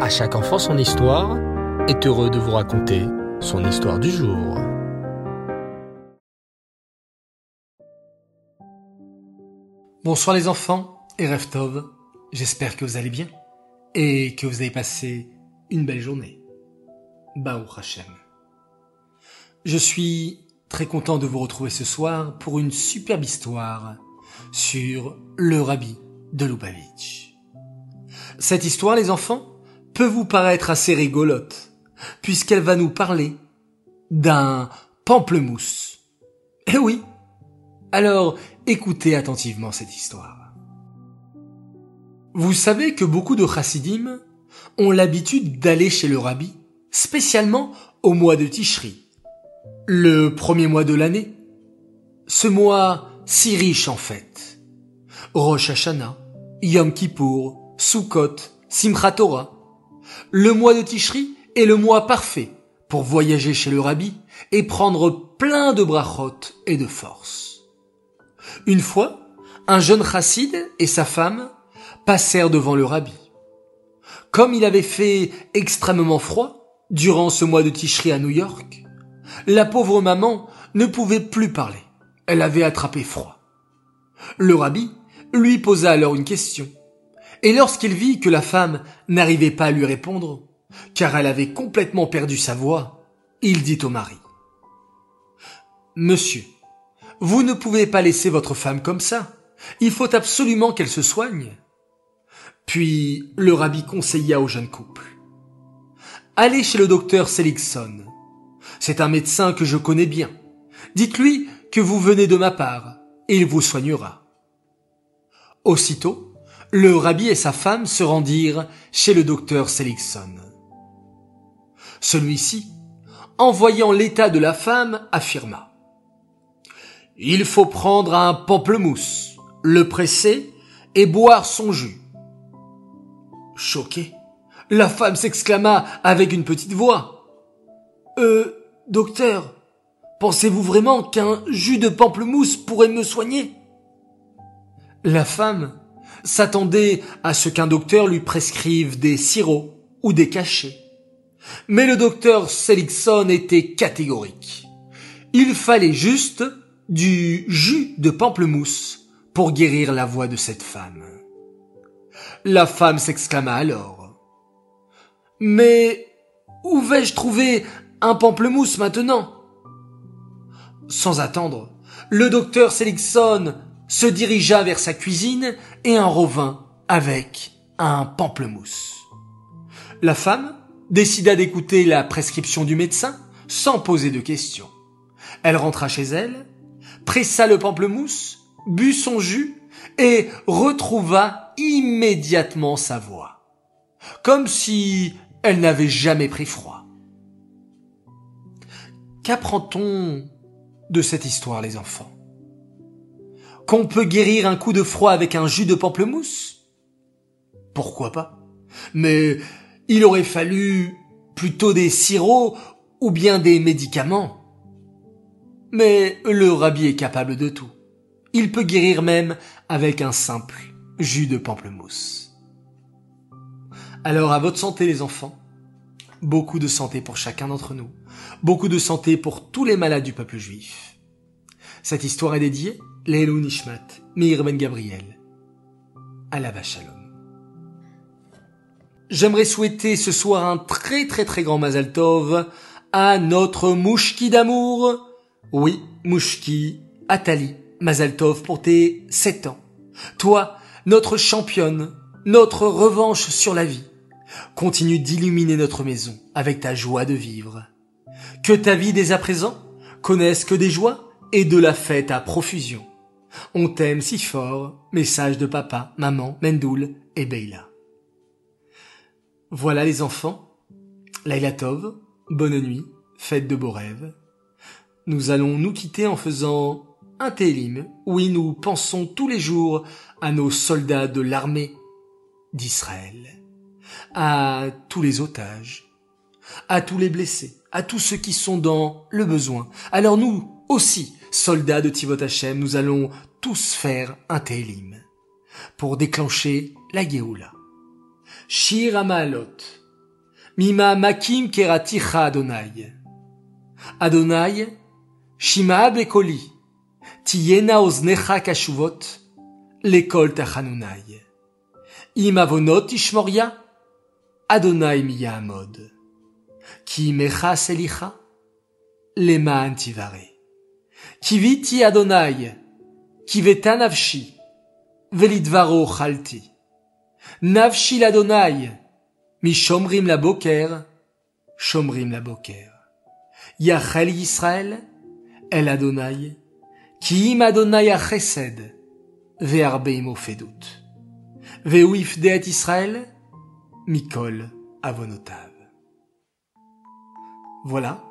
À chaque enfant son histoire est heureux de vous raconter son histoire du jour. Bonsoir les enfants et Reftov, j'espère que vous allez bien et que vous avez passé une belle journée. Baou Hashem. Je suis très content de vous retrouver ce soir pour une superbe histoire sur le rabbi de Lubavitch. Cette histoire, les enfants, peut vous paraître assez rigolote, puisqu'elle va nous parler d'un pamplemousse. Eh oui. Alors, écoutez attentivement cette histoire. Vous savez que beaucoup de chassidim ont l'habitude d'aller chez le rabbi, spécialement au mois de Tishri, le premier mois de l'année. Ce mois si riche en fait. Rosh Hashanah, Yom Kippour, Sukkot, Simchat Torah. Le mois de Tishri est le mois parfait pour voyager chez le rabbi et prendre plein de brachot et de force. Une fois, un jeune chassid et sa femme passèrent devant le rabbi. Comme il avait fait extrêmement froid durant ce mois de Tishri à New York, la pauvre maman ne pouvait plus parler. Elle avait attrapé froid. Le rabbi lui posa alors une question. Et lorsqu'il vit que la femme n'arrivait pas à lui répondre, car elle avait complètement perdu sa voix, il dit au mari. Monsieur, vous ne pouvez pas laisser votre femme comme ça. Il faut absolument qu'elle se soigne. Puis le rabbi conseilla au jeune couple. Allez chez le docteur Seligson. C'est un médecin que je connais bien. Dites-lui que vous venez de ma part, et il vous soignera. Aussitôt, le rabbi et sa femme se rendirent chez le docteur Seligson. Celui-ci, en voyant l'état de la femme, affirma. Il faut prendre un pamplemousse, le presser et boire son jus. Choquée, la femme s'exclama avec une petite voix. Euh, docteur, pensez-vous vraiment qu'un jus de pamplemousse pourrait me soigner? La femme s'attendait à ce qu'un docteur lui prescrive des sirops ou des cachets. Mais le docteur Seligson était catégorique. Il fallait juste du jus de pamplemousse pour guérir la voix de cette femme. La femme s'exclama alors. Mais où vais-je trouver un pamplemousse maintenant? Sans attendre, le docteur Seligson se dirigea vers sa cuisine et en revint avec un pamplemousse. La femme décida d'écouter la prescription du médecin sans poser de questions. Elle rentra chez elle, pressa le pamplemousse, but son jus et retrouva immédiatement sa voix, comme si elle n'avait jamais pris froid. Qu'apprend-on de cette histoire, les enfants? Qu'on peut guérir un coup de froid avec un jus de pamplemousse? Pourquoi pas? Mais il aurait fallu plutôt des sirops ou bien des médicaments. Mais le rabbi est capable de tout. Il peut guérir même avec un simple jus de pamplemousse. Alors à votre santé les enfants. Beaucoup de santé pour chacun d'entre nous. Beaucoup de santé pour tous les malades du peuple juif. Cette histoire est dédiée Lélo Nishmat, Meir Ben Gabriel. La Shalom. J'aimerais souhaiter ce soir un très très très grand Mazal Tov à notre Mouchki d'amour. Oui, Mouchki, Atali, Mazal Tov pour tes 7 ans. Toi, notre championne, notre revanche sur la vie. Continue d'illuminer notre maison avec ta joie de vivre. Que ta vie dès à présent connaisse que des joies et de la fête à profusion. On t'aime si fort. Message de papa, maman, Mendoul et Beila. Voilà les enfants. Laila Tov, bonne nuit, faites de beaux rêves. Nous allons nous quitter en faisant un télim. Oui, nous pensons tous les jours à nos soldats de l'armée d'Israël, à tous les otages, à tous les blessés, à tous ceux qui sont dans le besoin. Alors nous aussi, soldats de Tivot Hashem, nous allons tous faire un télim pour déclencher la Géoula. Shir Amalot, Mima makim keraticha Adonai. Adonai, shima bekoli, tiyena oznecha kashuvot, lekol tachanunai. Im avonot ishmoria, Adonai miyahamod. Ki mecha selicha, lema antivare. Kiviti Adonai, kiveta navshi, velidvaro chalti. Navshi l'Adonai, mi shomrim la boker, shomrim la boker. Yachel Yisrael, el Adonai, ki im Adonai achesed, ve'arbe imo fedut. Ve'u ifdeet Israël, mikol avonotav. Voilà.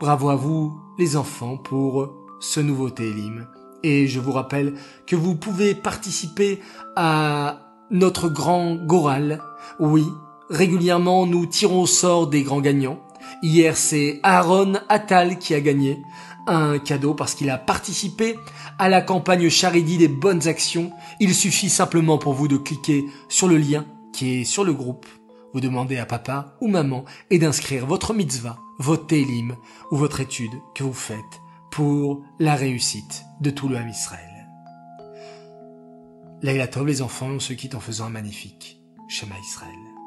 Bravo à vous, les enfants, pour ce nouveau Télim. Et je vous rappelle que vous pouvez participer à notre grand Goral. Oui, régulièrement nous tirons au sort des grands gagnants. Hier c'est Aaron Attal qui a gagné un cadeau parce qu'il a participé à la campagne Charity des bonnes actions. Il suffit simplement pour vous de cliquer sur le lien qui est sur le groupe. Vous demandez à papa ou maman et d'inscrire votre mitzvah, votre télim ou votre étude que vous faites pour la réussite de tout le Ham Israël. Laïla les enfants, on se quitte en faisant un magnifique Shema Israël.